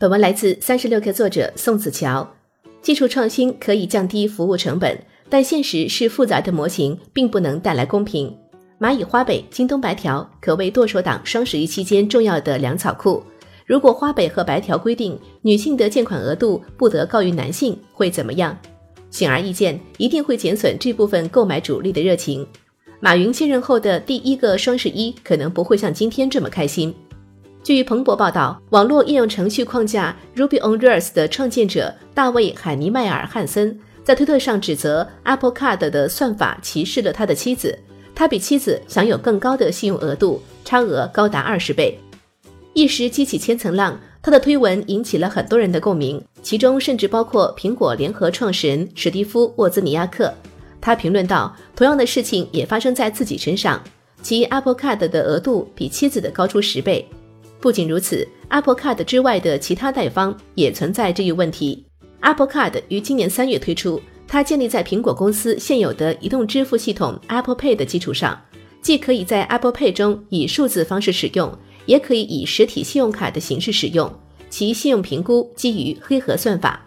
本文来自三十六氪作者宋子乔。技术创新可以降低服务成本，但现实是复杂的模型并不能带来公平。蚂蚁花呗、京东白条可谓剁手党双十一期间重要的粮草库。如果花呗和白条规定女性的借款额度不得高于男性，会怎么样？显而易见，一定会减损这部分购买主力的热情。马云卸任后的第一个双十一可能不会像今天这么开心。据彭博报道，网络应用程序框架 Ruby on Rails 的创建者大卫·海尼迈尔·汉森在推特上指责 Apple Card 的算法歧视了他的妻子，他比妻子享有更高的信用额度，差额高达二十倍，一时激起千层浪。他的推文引起了很多人的共鸣，其中甚至包括苹果联合创始人史蒂夫·沃兹尼亚克。他评论道：“同样的事情也发生在自己身上，其 Apple Card 的额度比妻子的高出十倍。”不仅如此，Apple Card 之外的其他贷方也存在这一问题。Apple Card 于今年三月推出，它建立在苹果公司现有的移动支付系统 Apple Pay 的基础上，既可以在 Apple Pay 中以数字方式使用，也可以以实体信用卡的形式使用。其信用评估基于黑盒算法。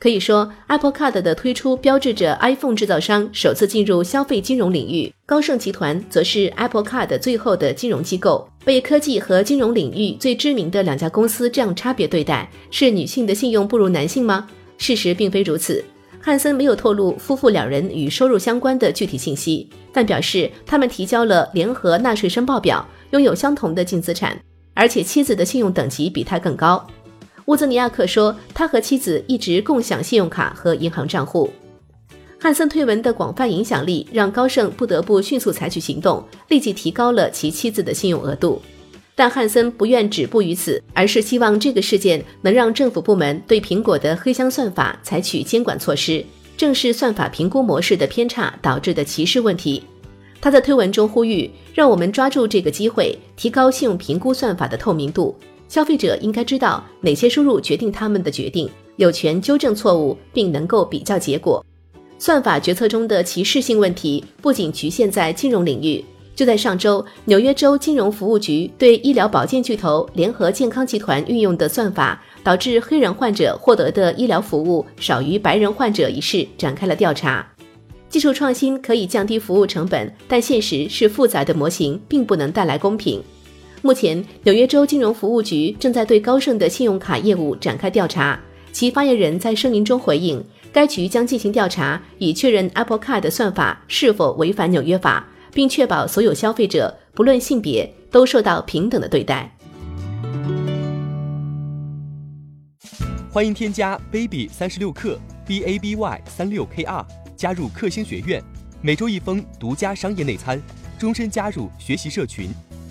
可以说，Apple Card 的推出标志着 iPhone 制造商首次进入消费金融领域。高盛集团则是 Apple Card 最后的金融机构。被科技和金融领域最知名的两家公司这样差别对待，是女性的信用不如男性吗？事实并非如此。汉森没有透露夫妇两人与收入相关的具体信息，但表示他们提交了联合纳税申报表，拥有相同的净资产，而且妻子的信用等级比他更高。乌兹尼亚克说，他和妻子一直共享信用卡和银行账户。汉森推文的广泛影响力让高盛不得不迅速采取行动，立即提高了其妻子的信用额度。但汉森不愿止步于此，而是希望这个事件能让政府部门对苹果的黑箱算法采取监管措施，正是算法评估模式的偏差导致的歧视问题。他在推文中呼吁，让我们抓住这个机会，提高信用评估算法的透明度。消费者应该知道哪些输入决定他们的决定，有权纠正错误，并能够比较结果。算法决策中的歧视性问题不仅局限在金融领域。就在上周，纽约州金融服务局对医疗保健巨头联合健康集团运用的算法导致黑人患者获得的医疗服务少于白人患者一事展开了调查。技术创新可以降低服务成本，但现实是复杂的模型并不能带来公平。目前，纽约州金融服务局正在对高盛的信用卡业务展开调查。其发言人在声明中回应，该局将进行调查，以确认 Apple Card 的算法是否违反纽约法，并确保所有消费者不论性别都受到平等的对待。欢迎添加 baby 三十六克 b a b y 三六 k r 加入克星学院，每周一封独家商业内参，终身加入学习社群。